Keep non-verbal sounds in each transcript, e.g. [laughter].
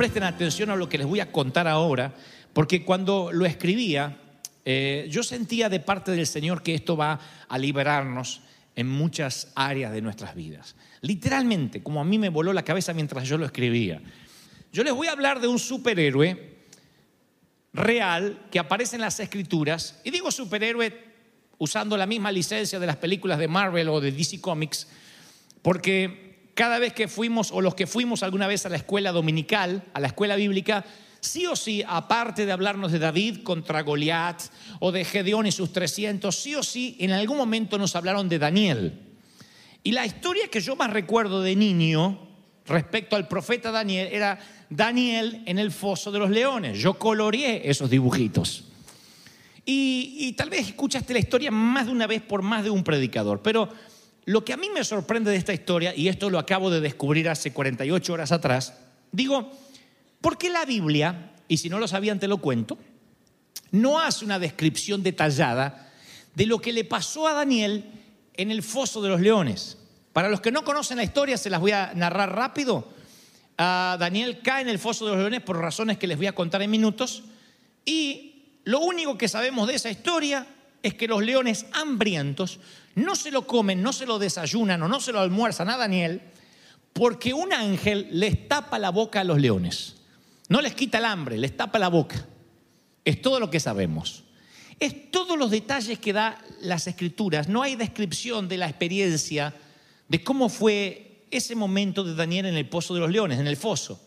presten atención a lo que les voy a contar ahora, porque cuando lo escribía, eh, yo sentía de parte del Señor que esto va a liberarnos en muchas áreas de nuestras vidas. Literalmente, como a mí me voló la cabeza mientras yo lo escribía. Yo les voy a hablar de un superhéroe real que aparece en las escrituras, y digo superhéroe usando la misma licencia de las películas de Marvel o de DC Comics, porque cada vez que fuimos, o los que fuimos alguna vez a la escuela dominical, a la escuela bíblica, sí o sí, aparte de hablarnos de David contra Goliat o de Gedeón y sus 300, sí o sí, en algún momento nos hablaron de Daniel. Y la historia que yo más recuerdo de niño respecto al profeta Daniel era Daniel en el foso de los leones. Yo coloreé esos dibujitos. Y, y, tal vez escuchaste la historia más de una vez por más de un predicador, pero lo que a mí me sorprende de esta historia, y esto lo acabo de descubrir hace 48 horas atrás, digo, ¿Por qué la Biblia, y si no lo sabían te lo cuento, no hace una descripción detallada de lo que le pasó a Daniel en el foso de los leones? Para los que no conocen la historia, se las voy a narrar rápido. Uh, Daniel cae en el foso de los leones por razones que les voy a contar en minutos. Y lo único que sabemos de esa historia es que los leones hambrientos no se lo comen, no se lo desayunan o no se lo almuerzan a Daniel, porque un ángel les tapa la boca a los leones. No les quita el hambre, les tapa la boca. Es todo lo que sabemos. Es todos los detalles que da las escrituras. No hay descripción de la experiencia de cómo fue ese momento de Daniel en el pozo de los leones, en el foso.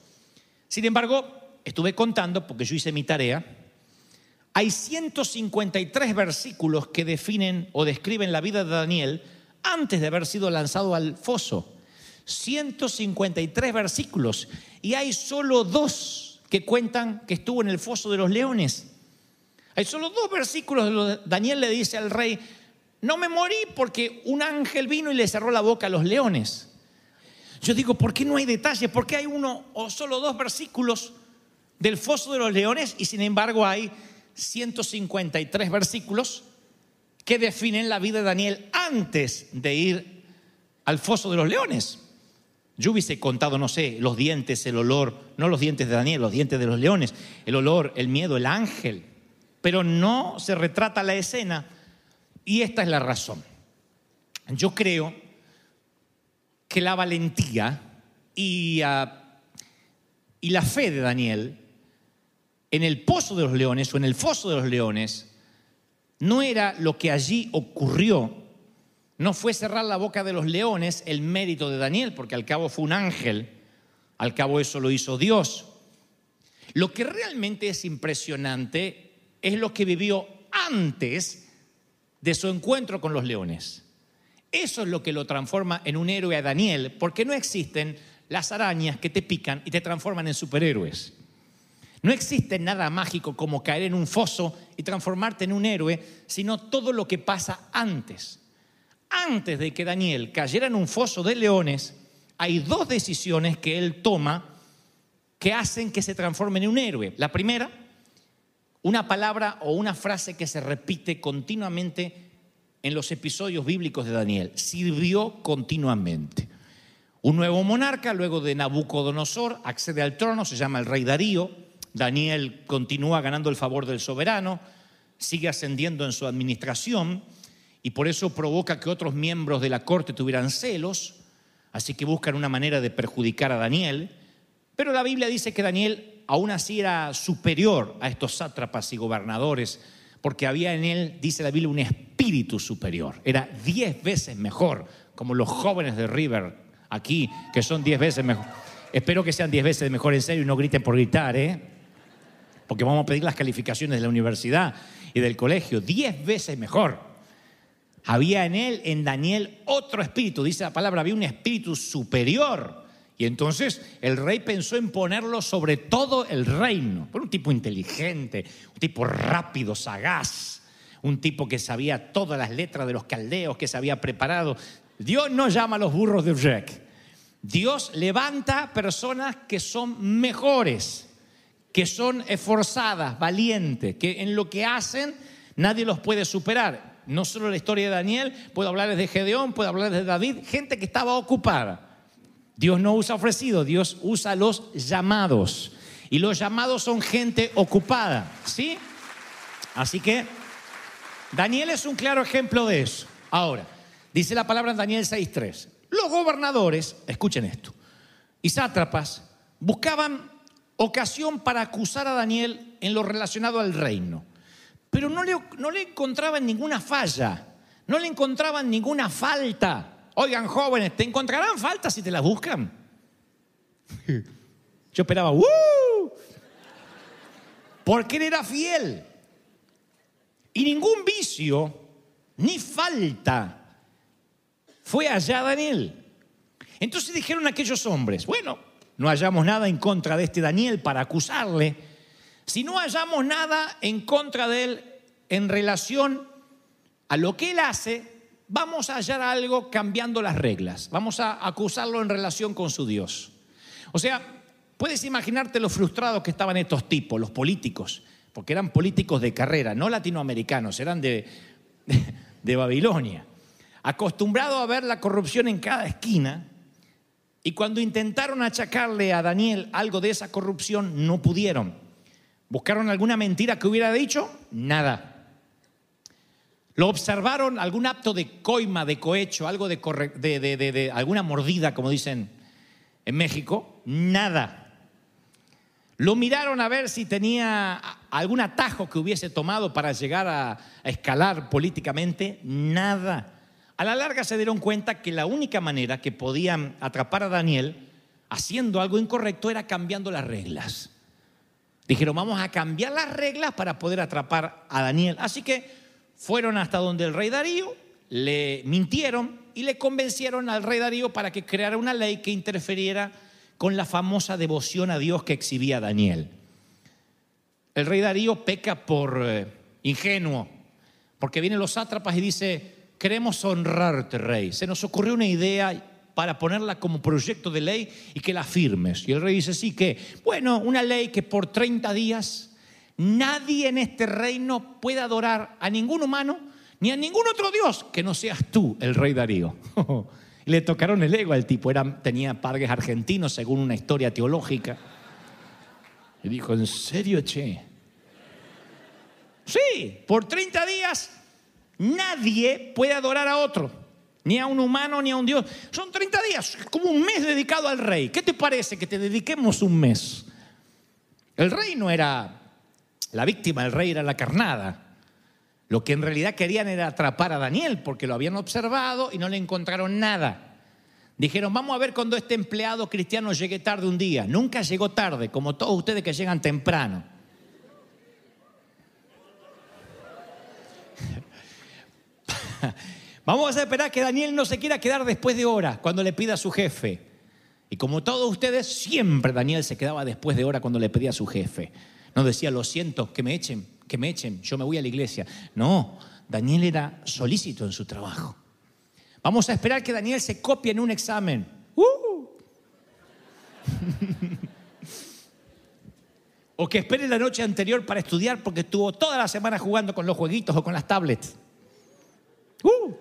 Sin embargo, estuve contando, porque yo hice mi tarea, hay 153 versículos que definen o describen la vida de Daniel antes de haber sido lanzado al foso. 153 versículos. Y hay solo dos que cuentan que estuvo en el foso de los leones. Hay solo dos versículos donde Daniel le dice al rey, no me morí porque un ángel vino y le cerró la boca a los leones. Yo digo, ¿por qué no hay detalles? ¿Por qué hay uno o solo dos versículos del foso de los leones y sin embargo hay 153 versículos que definen la vida de Daniel antes de ir al foso de los leones? Yo hubiese contado, no sé, los dientes, el olor, no los dientes de Daniel, los dientes de los leones, el olor, el miedo, el ángel. Pero no se retrata la escena y esta es la razón. Yo creo que la valentía y, ah, la fe de Daniel en el pozo de los leones o en el foso de los leones no era lo que allí ocurrió no fue cerrar la boca de los leones el mérito de Daniel, porque al cabo fue un ángel, al cabo eso lo hizo Dios. Lo que realmente es impresionante es lo que vivió antes de su encuentro con los leones. Eso es lo que lo transforma en un héroe a Daniel, porque no existen las arañas que te pican y te transforman en superhéroes. No existe nada mágico como caer en un foso y transformarte en un héroe, sino todo lo que pasa antes antes de que Daniel cayera en un foso de leones, hay dos decisiones que él toma que hacen que se transforme en un héroe. La primera, una palabra o una frase que se repite continuamente en los episodios bíblicos de Daniel. Sirvió continuamente. Un nuevo monarca, luego de Nabucodonosor, accede al trono, se llama el rey Darío. Daniel continúa ganando el favor del soberano, sigue ascendiendo en su administración y por eso provoca que otros miembros de la corte tuvieran celos, así que buscan una manera de perjudicar a Daniel. Pero la Biblia dice que Daniel aún así era superior a estos sátrapas y gobernadores, porque había en él, dice la Biblia, un espíritu superior. Era diez veces mejor, como los jóvenes de River aquí, que son diez veces mejor. Espero que sean diez veces mejor en serio y no griten por gritar, ¿eh? Porque vamos a pedir las calificaciones de la universidad y del colegio. Diez veces mejor. Había en él, en Daniel, otro espíritu. Dice la palabra, había un espíritu superior. Y entonces el rey pensó en ponerlo sobre todo el reino. Por un tipo inteligente, un tipo rápido, sagaz, un tipo que sabía todas las letras de los caldeos, que se había preparado. Dios no llama a los burros de Jack. Dios levanta personas que son mejores, que son esforzadas, valientes, que en lo que hacen nadie los puede superar no solo la historia de Daniel, puedo hablarles de Gedeón, puedo hablarles de David, gente que estaba ocupada. Dios no usa ofrecido, Dios usa los llamados. Y los llamados son gente ocupada, ¿sí? Así que Daniel es un claro ejemplo de eso. Ahora, dice la palabra en Daniel 6.3. Los gobernadores, escuchen esto, y sátrapas buscaban ocasión para acusar a Daniel en lo relacionado al reino, pero no le, no le encontraban ninguna falla, no le encontraban ninguna falta. Oigan, jóvenes, ¿te encontrarán faltas si te las buscan? [laughs] Yo esperaba, ¡uh! Porque él era fiel. Y ningún vicio ni falta fue hallada en él. Entonces dijeron aquellos hombres, bueno, no hallamos nada en contra de este Daniel para acusarle. Si no hallamos nada en contra de él en relación a lo que él hace, vamos a hallar algo cambiando las reglas. Vamos a acusarlo en relación con su Dios. O sea, puedes imaginarte lo frustrados que estaban estos tipos, los políticos, porque eran políticos de carrera, no latinoamericanos, eran de, [laughs] de, Babilonia, acostumbrados a ver la corrupción en cada esquina. Y cuando intentaron achacarle a Daniel algo de esa corrupción, no pudieron. ¿Buscaron alguna mentira que hubiera dicho? Nada. ¿Lo observaron algún acto de coima, de cohecho, algo de, de, alguna mordida, como dicen en México? Nada. Lo miraron a ver si tenía algún atajo que hubiese tomado para llegar a, escalar políticamente. Nada. A la larga se dieron cuenta que la única manera que podían atrapar a Daniel haciendo algo incorrecto era cambiando las reglas. Dijeron, vamos a cambiar las reglas para poder atrapar a Daniel. Así que fueron hasta donde el rey Darío, le mintieron y le convencieron al rey Darío para que creara una ley que interferiera con la famosa devoción a Dios que exhibía Daniel. El rey Darío peca por eh, ingenuo, porque vienen los sátrapas y dice, queremos honrarte, rey. Se nos ocurrió una idea para ponerla como proyecto de ley y que la firmes. Y el rey dice, sí, que, bueno, una ley que por 30 días Nadie en este reino puede adorar a ningún humano ni a ningún otro Dios que no seas tú, el rey Darío. [laughs] Le tocaron el ego al tipo, Era, tenía padres argentinos según una historia teológica. Y dijo, ¿en serio, che? Sí, por 30 días nadie puede adorar a otro, ni a un humano ni a un Dios. Son 30 días, como un mes dedicado al rey. ¿Qué te parece que te dediquemos un mes? El rey no era la víctima, el rey, era la carnada. Lo que en realidad querían era atrapar a Daniel porque lo habían observado y no le encontraron nada. Dijeron, vamos a ver cuando este empleado cristiano llegue tarde un día. Nunca llegó tarde, como todos ustedes que llegan temprano. [laughs] Vamos a esperar que Daniel no se quiera quedar después de hora cuando le pida a su jefe. Y como todos ustedes, siempre Daniel se quedaba después de hora cuando le pedía a su jefe. No decía, lo siento, que me echen, que me echen, yo me voy a la iglesia. No, Daniel era solícito en su trabajo. Vamos a esperar que Daniel se copie en un examen. ¡Uh! [laughs] o que espere la noche anterior para estudiar porque estuvo toda la semana jugando con los jueguitos o con las tablets. ¡Uh!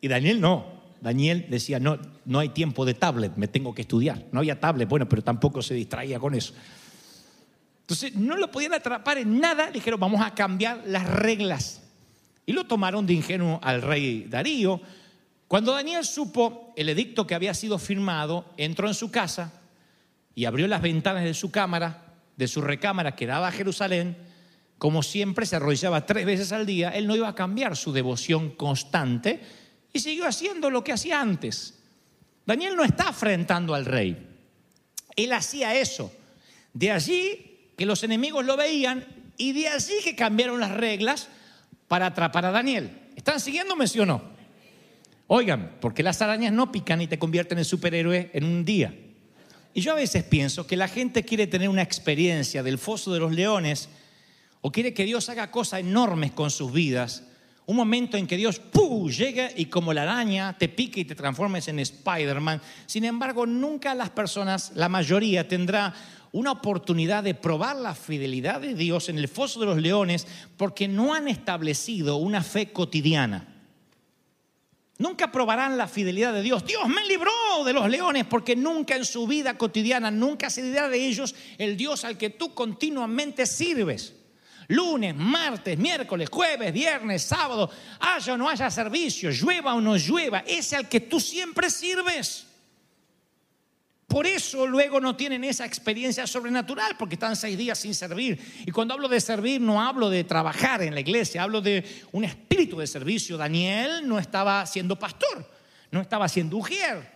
Y Daniel no. Daniel decía, no, no hay tiempo de tablet, me tengo que estudiar. No había tablet, bueno, pero tampoco se distraía con eso. Entonces, no lo podían atrapar en nada, dijeron, vamos a cambiar las reglas. Y lo tomaron de ingenuo al rey Darío. Cuando Daniel supo el edicto que había sido firmado, entró en su casa y abrió las ventanas de su cámara, de su recámara que daba a Jerusalén. Como siempre, se arrodillaba tres veces al día. Él no iba a cambiar su devoción constante y siguió haciendo lo que hacía antes. Daniel no está afrentando al rey. Él hacía eso. De allí que los enemigos lo veían y de allí que cambiaron las reglas para atrapar a Daniel. ¿Están siguiéndome, sí o no? Oigan, porque las arañas no pican y te convierten en superhéroe en un día. Y yo a veces pienso que la gente quiere tener una experiencia del foso de los leones o quiere que Dios haga cosas enormes con sus vidas un momento en que Dios ¡pum! llega y como la araña te pique y te transformes en Spider-Man. Sin embargo, nunca las personas, la mayoría, tendrá una oportunidad de probar la fidelidad de Dios en el foso de los leones porque no han establecido una fe cotidiana. Nunca probarán la fidelidad de Dios. Dios me libró de los leones porque nunca en su vida cotidiana, nunca se dirá de ellos el Dios al que tú continuamente sirves. Lunes, martes, miércoles, jueves, viernes, sábado, haya o no haya servicio, llueva o no llueva, ese al que tú siempre sirves. Por eso luego no tienen esa experiencia sobrenatural, porque están seis días sin servir. Y cuando hablo de servir, no hablo de trabajar en la iglesia, hablo de un espíritu de servicio. Daniel no estaba siendo pastor, no estaba siendo ujier.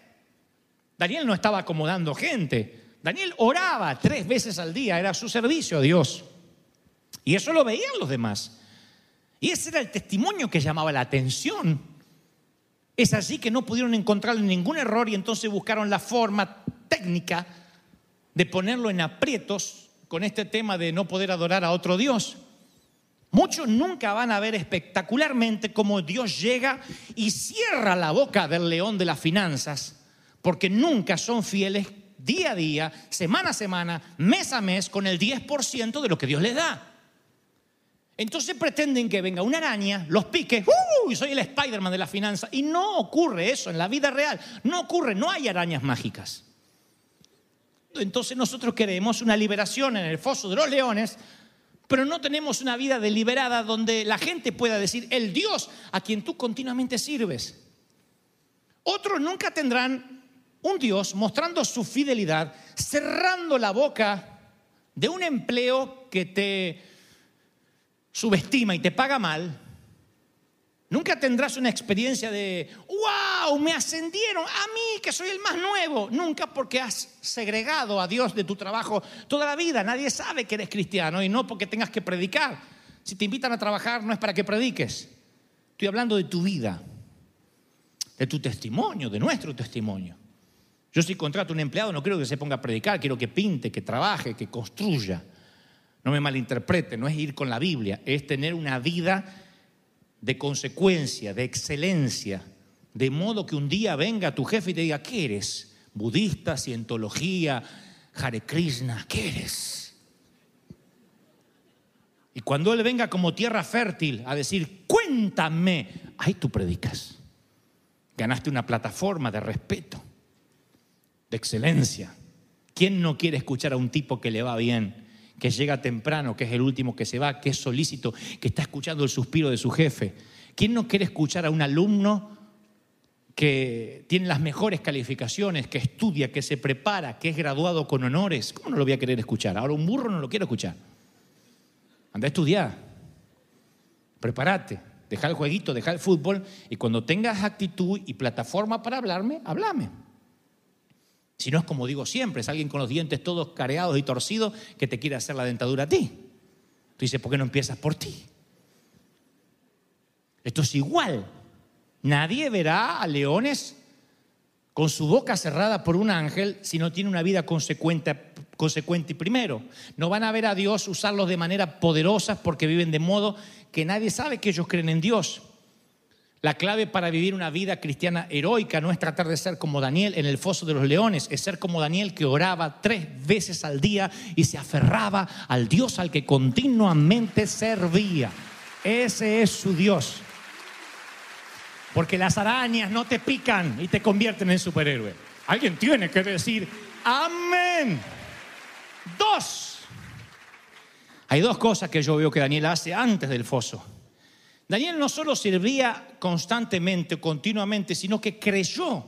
Daniel no estaba acomodando gente. Daniel oraba tres veces al día, era su servicio a Dios. Y eso lo veían los demás. Y ese era el testimonio que llamaba la atención. Es así que no pudieron encontrarle ningún error y entonces buscaron la forma técnica de ponerlo en aprietos con este tema de no poder adorar a otro Dios. Muchos nunca van a ver espectacularmente cómo Dios llega y cierra la boca del león de las finanzas, porque nunca son fieles día a día, semana a semana, mes a mes, con el 10% de lo que Dios les da. Entonces pretenden que venga una araña, los pique, ¡uh! y soy el Spider-Man de la finanza. Y no ocurre eso en la vida real. No ocurre, no hay arañas mágicas. Entonces nosotros queremos una liberación en el foso de los leones, pero no tenemos una vida deliberada donde la gente pueda decir, el Dios a quien tú continuamente sirves. Otros nunca tendrán un Dios mostrando su fidelidad, cerrando la boca de un empleo que te subestima y te paga mal, Nunca tendrás una experiencia de, wow, me ascendieron a mí que soy el más nuevo. Nunca porque has segregado a Dios de tu trabajo toda la vida. Nadie sabe que eres cristiano y no porque tengas que predicar. Si te invitan a trabajar no es para que prediques. Estoy hablando de tu vida, de tu testimonio, de nuestro testimonio. Yo si contrato a un empleado no quiero que se ponga a predicar, quiero que pinte, que trabaje, que construya. No me malinterprete, no es ir con la Biblia, es tener una vida de consecuencia, de excelencia, de modo que un día venga tu jefe y te diga, ¿qué eres? Budista, cientología, Hare Krishna, ¿qué eres? Y cuando él venga como tierra fértil a decir, cuéntame, ahí tú predicas. Ganaste una plataforma de respeto, de excelencia. ¿Quién no quiere escuchar a un tipo que le va bien? Que llega temprano, que es el último que se va, que es solícito, que está escuchando el suspiro de su jefe. ¿Quién no quiere escuchar a un alumno que tiene las mejores calificaciones, que estudia, que se prepara, que es graduado con honores? ¿Cómo no lo voy a querer escuchar? Ahora un burro no lo quiero escuchar. Anda a estudiar. Prepárate. Deja el jueguito, deja el fútbol y cuando tengas actitud y plataforma para hablarme, háblame. Si no es como digo siempre, es alguien con los dientes todos careados y torcidos que te quiere hacer la dentadura a ti. Tú dices, ¿por qué no empiezas por ti? Esto es igual. Nadie verá a leones con su boca cerrada por un ángel si no tiene una vida consecuente, consecuente primero. No van a ver a Dios usarlos de manera poderosa porque viven de modo que nadie sabe que ellos creen en Dios. La clave para vivir una vida cristiana heroica no es tratar de ser como Daniel en el foso de los leones, es ser como Daniel que oraba tres veces al día y se aferraba al Dios al que continuamente servía. Ese es su Dios. Porque las arañas no te pican y te convierten en superhéroe. Alguien tiene que decir, amén. Dos. Hay dos cosas que yo veo que Daniel hace antes del foso. Daniel no solo servía constantemente, continuamente, sino que creyó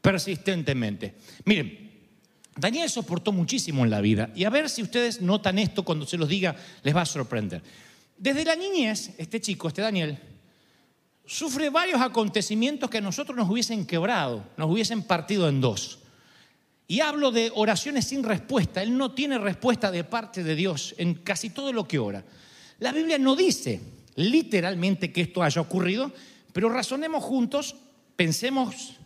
persistentemente. Miren, Daniel soportó muchísimo en la vida y a ver si ustedes notan esto cuando se los diga, les va a sorprender. Desde la niñez, este chico, este Daniel, sufre varios acontecimientos que a nosotros nos hubiesen quebrado, nos hubiesen partido en dos. Y hablo de oraciones sin respuesta. Él no tiene respuesta de parte de Dios en casi todo lo que ora. La Biblia no dice literalmente que esto haya ocurrido, pero razonemos juntos, pensemos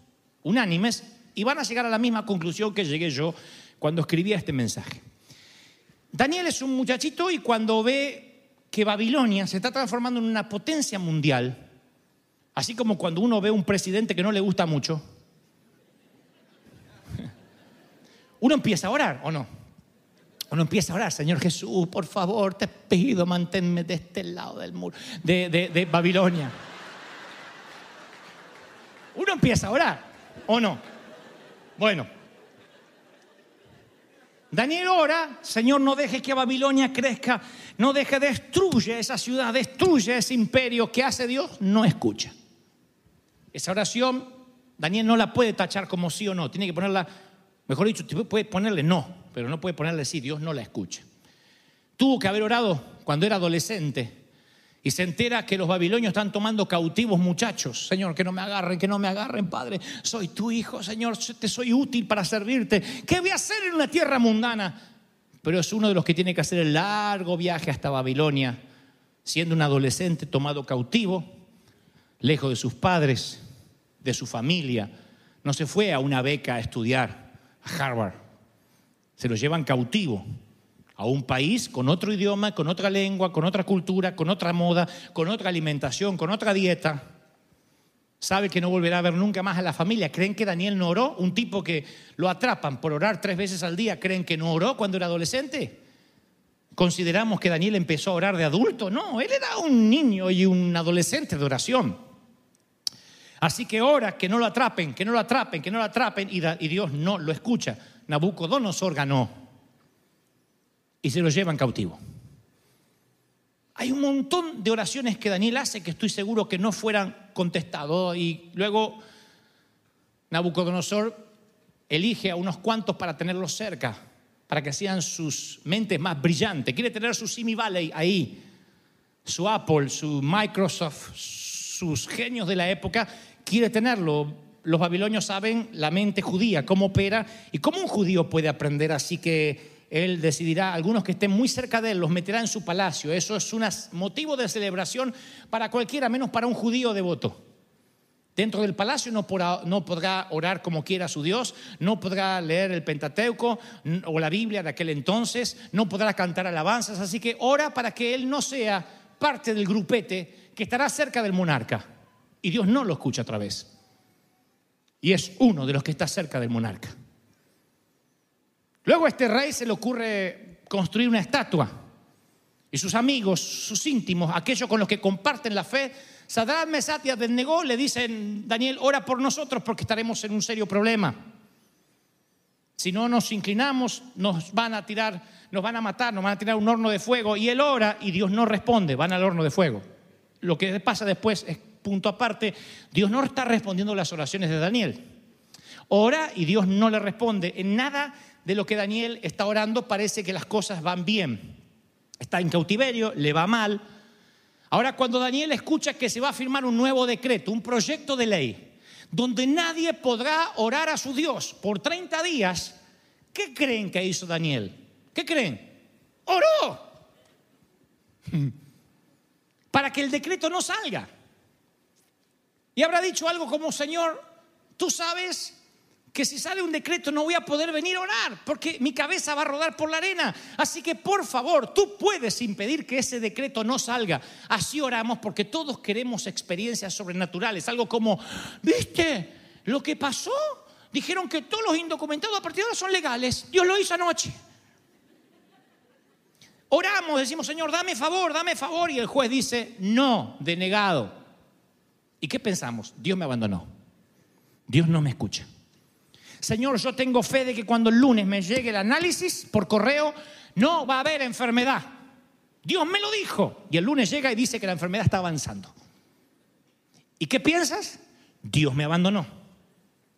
unánimes y van a llegar a la misma conclusión que llegué yo cuando escribía este mensaje. Daniel es un muchachito y cuando ve que Babilonia se está transformando en una potencia mundial, así como cuando uno ve un presidente que no le gusta mucho, [laughs] uno empieza a orar o no. Uno empieza a orar, Señor Jesús, por favor, te pido, manténme de este lado del muro, de, de Babilonia. Uno empieza a orar, ¿o no? Bueno. Daniel ora, Señor, no deje que Babilonia crezca, no deje, destruye esa ciudad, destruye ese imperio que hace Dios, no escucha. Esa oración, Daniel no la puede tachar como sí o no, tiene que ponerla, mejor dicho, puede ponerle no, pero no puede ponerle sí, Dios no la escucha. Tuvo que haber orado cuando era adolescente y se entera que los babilonios están tomando cautivos muchachos. Señor, que no me agarren, que no me agarren, Padre. Soy tu hijo, Señor, te soy útil para servirte. ¿Qué voy a hacer en una tierra mundana? Pero es uno de los que tiene que hacer el largo viaje hasta Babilonia, siendo un adolescente tomado cautivo, lejos de sus padres, de su familia. No se fue a una beca a estudiar a Harvard. Se lo llevan cautivo a un país con otro idioma, con otra lengua, con otra cultura, con otra moda, con otra alimentación, con otra dieta. Sabe que no volverá a ver nunca más a la familia. ¿Creen que Daniel no oró? Un tipo que lo atrapan por orar tres veces al día, ¿creen que no oró cuando era adolescente? ¿Consideramos que Daniel empezó a orar de adulto? No, él era un niño y un adolescente de oración. Así que ora que no lo atrapen, que no lo atrapen, que no lo atrapen y, Dios no lo escucha. Nabucodonosor ganó y se lo llevan cautivo. Hay un montón de oraciones que Daniel hace que estoy seguro que no fueran contestados y luego Nabucodonosor elige a unos cuantos para tenerlos cerca, para que sean sus mentes más brillantes. Quiere tener su Simi Valley ahí, su Apple, su Microsoft, sus genios de la época, quiere tenerlo. Los babilonios saben la mente judía, cómo opera y cómo un judío puede aprender, así que él decidirá, algunos que estén muy cerca de él, los meterá en su palacio. Eso es un motivo de celebración para cualquiera, menos para un judío devoto. Dentro del palacio no podrá, orar como quiera su Dios, no podrá leer el Pentateuco o la Biblia de aquel entonces, no podrá cantar alabanzas, así que ora para que él no sea parte del grupete que estará cerca del monarca. Y Dios no lo escucha otra vez. Y es uno de los que está cerca del monarca. Luego a este rey se le ocurre construir una estatua. Y sus amigos, sus íntimos, aquellos con los que comparten la fe, Sadrach, Mesat y le dicen, Daniel, ora por nosotros porque estaremos en un serio problema. Si no nos inclinamos, nos van a tirar, nos van a matar, nos van a tirar un horno de fuego. Y él ora y Dios no responde, van al horno de fuego. Lo que pasa después es punto aparte, Dios no está respondiendo las oraciones de Daniel. Ora y Dios no le responde. En nada de lo que Daniel está orando parece que las cosas van bien. Está en cautiverio, le va mal. Ahora cuando Daniel escucha que se va a firmar un nuevo decreto, un proyecto de ley, donde nadie podrá orar a su Dios por 30 días, ¿qué creen que hizo Daniel? ¿Qué creen? Oró. [laughs] Para que el decreto no salga. Y habrá dicho algo como, Señor, tú sabes que si sale un decreto no voy a poder venir a orar porque mi cabeza va a rodar por la arena. Así que por favor, tú puedes impedir que ese decreto no salga. Así oramos porque todos queremos experiencias sobrenaturales. Algo como, ¿viste lo que pasó? Dijeron que todos los indocumentados a partir de ahora son legales. Dios lo hizo anoche. Oramos, decimos, Señor, dame favor, dame favor. Y el juez dice, no, denegado. ¿Y qué pensamos? Dios me abandonó. Dios no me escucha. Señor, yo tengo fe de que cuando el lunes me llegue el análisis por correo, no va a haber enfermedad. Dios me lo dijo. Y el lunes llega y dice que la enfermedad está avanzando. ¿Y qué piensas? Dios me abandonó.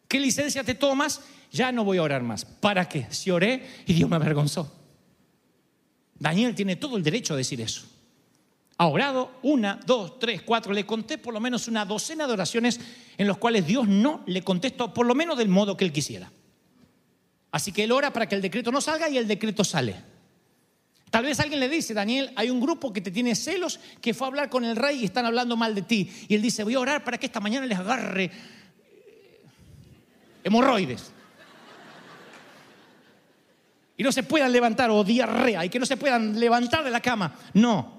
¿Qué licencia te tomas? Ya no voy a orar más. ¿Para qué? Si oré y Dios me avergonzó. Daniel tiene todo el derecho a decir eso ha orado una, dos, tres, cuatro. Le conté por lo menos una docena de oraciones en las cuales Dios no le contestó, por lo menos del modo que él quisiera. Así que él ora para que el decreto no salga y el decreto sale. Tal vez alguien le dice, Daniel, hay un grupo que te tiene celos, que fue a hablar con el rey y están hablando mal de ti. Y él dice, voy a orar para que esta mañana les agarre eh, hemorroides. Y no se puedan levantar, o diarrea, y que no se puedan levantar de la cama. No,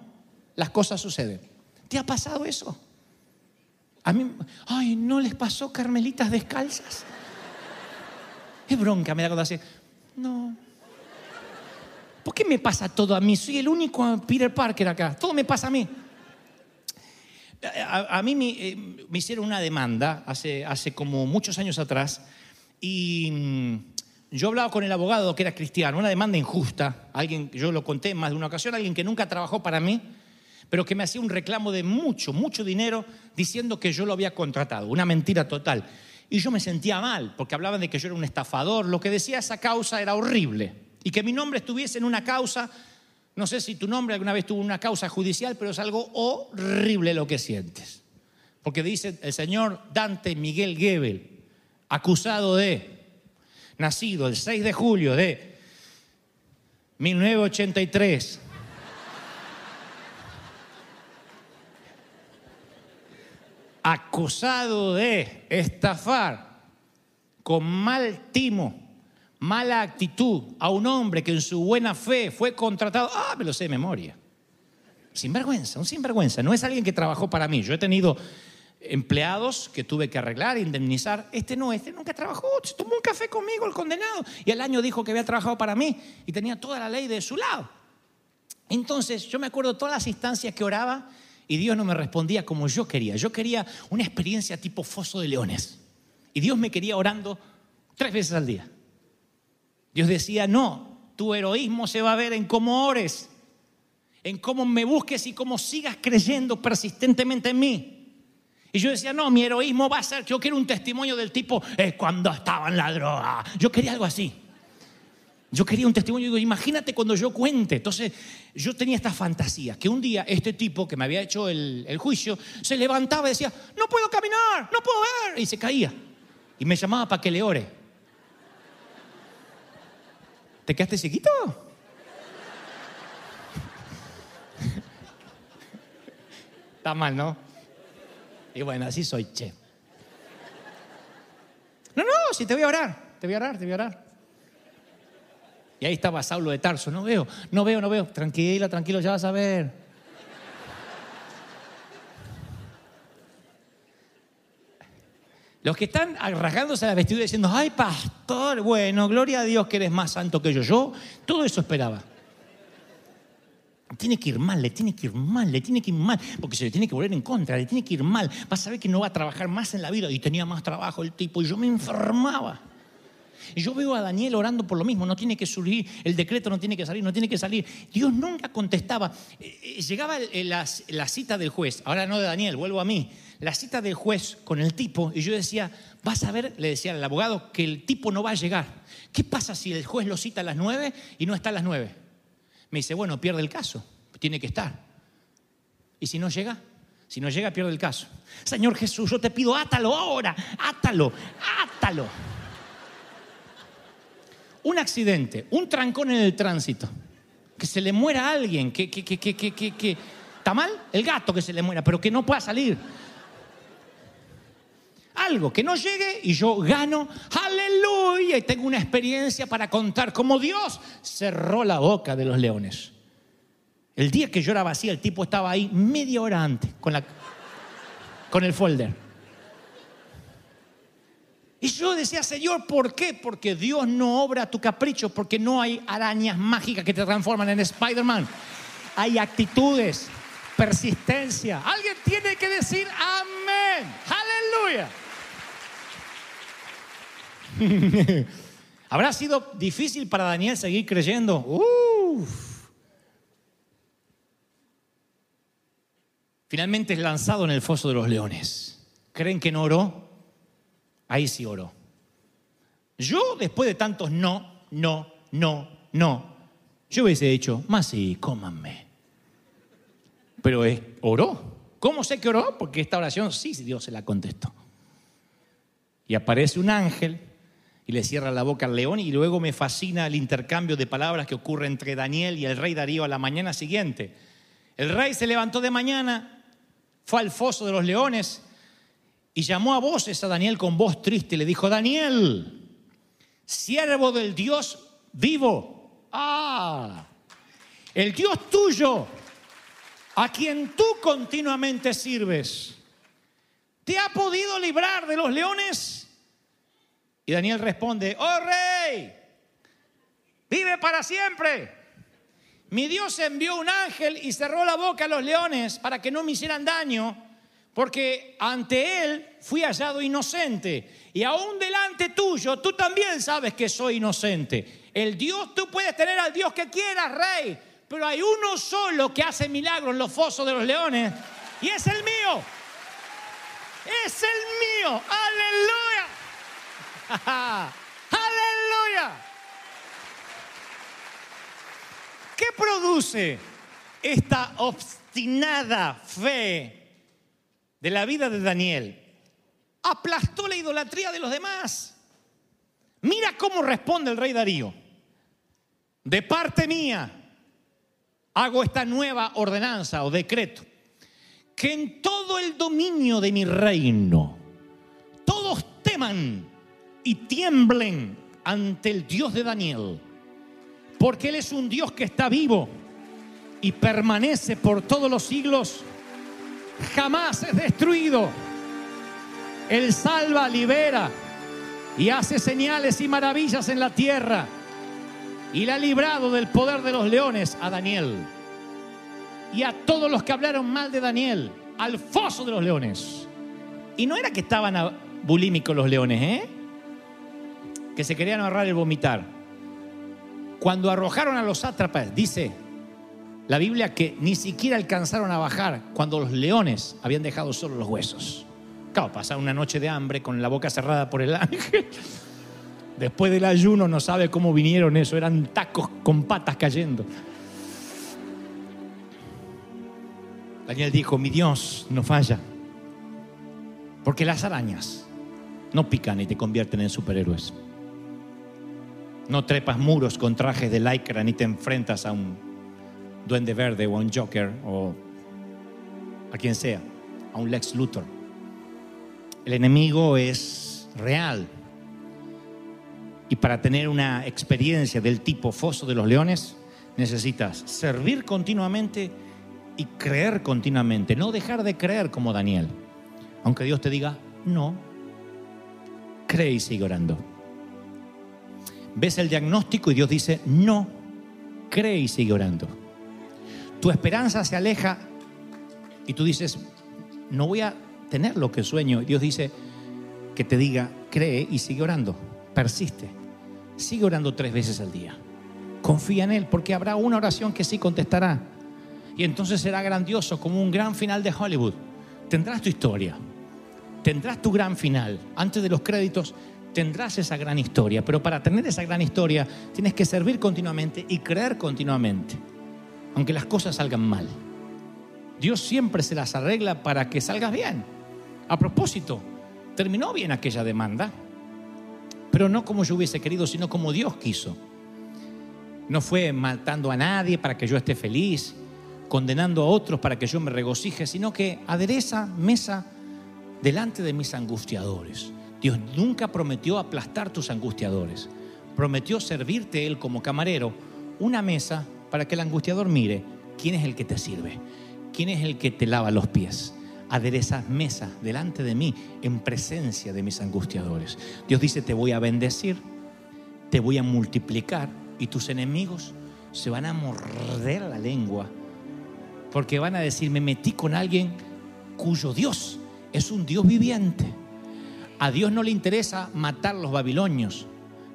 las cosas suceden. ¿Te ha pasado eso? A mí, ay, ¿no les pasó carmelitas descalzas? Qué bronca me da cuando así. No. ¿Por qué me pasa todo a mí? Soy el único Peter Parker acá. Todo me pasa a mí. A, mí eh, me, hicieron una demanda hace, hace como muchos años atrás y mm, yo hablaba con el abogado que era cristiano, una demanda injusta, alguien, yo lo conté en más de una ocasión, alguien que nunca trabajó para mí, pero que me hacía un reclamo de mucho, mucho dinero diciendo que yo lo había contratado, una mentira total. Y yo me sentía mal, porque hablaban de que yo era un estafador, lo que decía esa causa era horrible. Y que mi nombre estuviese en una causa, no sé si tu nombre alguna vez tuvo una causa judicial, pero es algo horrible lo que sientes. Porque dice el señor Dante Miguel Gebel, acusado de, nacido el 6 de julio de 1983, acusado de estafar con mal timo, mala actitud a un hombre que en su buena fe fue contratado, ah, me lo sé de memoria. Sinvergüenza, un sinvergüenza. No es alguien que trabajó para mí. Yo he tenido empleados que tuve que arreglar, indemnizar. Este no, este nunca trabajó, tomó un café conmigo el condenado y al año dijo que había trabajado para mí y tenía toda la ley de su lado. Entonces yo me acuerdo todas las instancias que oraba y Dios no me respondía como yo quería. Yo quería una experiencia tipo foso de leones. Y Dios me quería orando tres veces al día. Dios decía, no, tu heroísmo se va a ver en cómo ores, en cómo me busques y cómo sigas creyendo persistentemente en mí. Y yo decía, no, mi heroísmo va a ser, yo quiero un testimonio del tipo, es cuando estaba en la droga. Yo quería algo así. Yo quería un testimonio, digo, imagínate cuando yo cuente. Entonces, yo tenía esta fantasía, que un día este tipo que me había hecho el, juicio se levantaba y decía, no puedo caminar, no puedo ver, y se caía. Y me llamaba para que le ore. ¿Te quedaste chiquito? [laughs] Está mal, ¿no? Y bueno, así soy, che. No, no, si te voy a orar, te voy a orar, te voy a orar. Y ahí estaba Saulo de Tarso, no veo, no veo, no veo. Tranquila, tranquilo, ya vas a ver. Los que están rasgándose la vestidura diciendo, ay pastor, bueno, gloria a Dios que eres más santo que yo. Yo todo eso esperaba. Tiene que ir mal, le tiene que ir mal, le tiene que ir mal, porque se le tiene que volver en contra, le tiene que ir mal. Vas a ver que no va a trabajar más en la vida. Y tenía más trabajo el tipo, y yo me enfermaba. Yo veo a Daniel orando por lo mismo, no tiene que subir, el decreto no tiene que salir, no tiene que salir. Dios nunca contestaba. Eh, eh, llegaba la, la cita del juez, ahora no de Daniel, vuelvo a mí, la cita del juez con el tipo, y yo decía, vas a ver, le decía al abogado, que el tipo no va a llegar. ¿Qué pasa si el juez lo cita a las nueve y no está a las nueve? Me dice, bueno, pierde el caso, tiene que estar. ¿Y si no llega? Si no llega, pierde el caso. Señor Jesús, yo te pido, átalo ahora, átalo, átalo un accidente, un trancón en el tránsito, que se le muera a alguien, que, que, que, que, que, que, ¿está mal? El gato que se le muera, pero que no pueda salir. Algo que no llegue y yo gano, aleluya, y tengo una experiencia para contar cómo Dios cerró la boca de los leones. El día que yo era vacía, el tipo estaba ahí media hora antes con, la, con el folder. Y yo decía, Señor, ¿por qué? Porque Dios no obra a tu capricho, porque no hay arañas mágicas que te transforman en Spider-Man. Hay actitudes, persistencia. Alguien tiene que decir amén. Aleluya. [laughs] ¿Habrá sido difícil para Daniel seguir creyendo? Finalmente es lanzado en el foso de los leones. ¿Creen que no oró? Ahí sí oró. Yo, después de tantos no, no, no, no, yo hubiese dicho, más sí, cómanme. Pero es, oró. ¿Cómo sé que oró? Porque esta oración sí Dios se la contestó. Y aparece un ángel y le cierra la boca al león y luego me fascina el intercambio de palabras que ocurre entre Daniel y el rey Darío a la mañana siguiente. El rey se levantó de mañana, fue al foso de los leones y llamó a voces a Daniel con voz triste le dijo, Daniel, siervo del Dios vivo, ah, el Dios tuyo, a quien tú continuamente sirves, ¿te ha podido librar de los leones? Y Daniel responde, oh rey, vive para siempre. Mi Dios envió un ángel y cerró la boca a los leones para que no me hicieran daño porque ante Él fui hallado inocente. Y aún delante tuyo, tú también sabes que soy inocente. El Dios, tú puedes tener al Dios que quieras, rey, pero hay uno solo que hace milagros en los fosos de los leones, y es el mío. Es el mío. Aleluya. [laughs] Aleluya. ¿Qué produce esta obstinada fe de la vida de Daniel, aplastó la idolatría de los demás. Mira cómo responde el rey Darío. De parte mía hago esta nueva ordenanza o decreto, que en todo el dominio de mi reino todos teman y tiemblen ante el Dios de Daniel, porque Él es un Dios que está vivo y permanece por todos los siglos jamás es destruido. Él salva, libera y hace señales y maravillas en la tierra. Y le ha librado del poder de los leones a Daniel. Y a todos los que hablaron mal de Daniel, al foso de los leones. Y no era que estaban bulímicos los leones, ¿eh? Que se querían ahorrar el vomitar. Cuando arrojaron a los sátrapas, dice, la Biblia que ni siquiera alcanzaron a bajar cuando los leones habían dejado solo los huesos. Claro, pasar una noche de hambre con la boca cerrada por el [laughs] ángel. Después del ayuno no sabe cómo vinieron eso, eran tacos con patas cayendo. Daniel dijo, mi Dios no falla, porque las arañas no pican y te convierten en superhéroes. No trepas muros con trajes de lycra ni te enfrentas a un Duende Verde o un Joker o a quien sea, a un Lex Luthor. El enemigo es real. Y para tener una experiencia del tipo foso de los leones, necesitas servir continuamente y creer continuamente. No dejar de creer como Daniel. Aunque Dios te diga, no, cree y sigue orando. Ves el diagnóstico y Dios dice, no, cree y sigue orando tu esperanza se aleja y tú dices, no voy a tener lo que sueño. Dios dice que te diga, cree y sigue orando, persiste. Sigue orando tres veces al día. Confía en Él porque habrá una oración que sí contestará. Y entonces será grandioso como un gran final de Hollywood. Tendrás tu historia, tendrás tu gran final. Antes de los créditos tendrás esa gran historia. Pero para tener esa gran historia tienes que servir continuamente y creer continuamente aunque las cosas salgan mal. Dios siempre se las arregla para que salgas bien. A propósito, terminó bien aquella demanda, pero no como yo hubiese querido, sino como Dios quiso. No fue matando a nadie para que yo esté feliz, condenando a otros para que yo me regocije, sino que adereza mesa delante de mis angustiadores. Dios nunca prometió aplastar tus angustiadores. Prometió servirte Él como camarero una mesa para que el angustiador mire quién es el que te sirve, quién es el que te lava los pies. Aderezas mesa delante de mí en presencia de mis angustiadores. Dios dice, te voy a bendecir, te voy a multiplicar y tus enemigos se van a morder la lengua porque van a decir, me metí con alguien cuyo Dios es un Dios viviente. A Dios no le interesa matar los babilonios,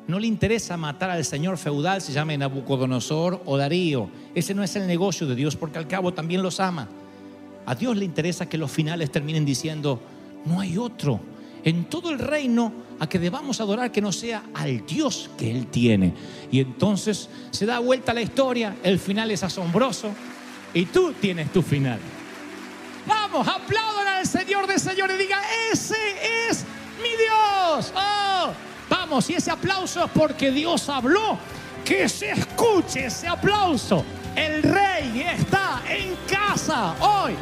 no le interesa matar al señor feudal, se llame Nabucodonosor o Darío. Ese no es el negocio de Dios, porque al cabo también los ama. A Dios le interesa que los finales terminen diciendo, no hay otro en todo el reino a que debamos adorar que no sea al Dios que Él tiene. Y entonces se da vuelta la historia, el final es asombroso y tú tienes tu final. Vamos, aplaudan al Señor de Señores y diga, ese es mi Dios. Oh, Y ese aplauso es porque Dios habló. Que se escuche ese aplauso. El rey está en casa hoy.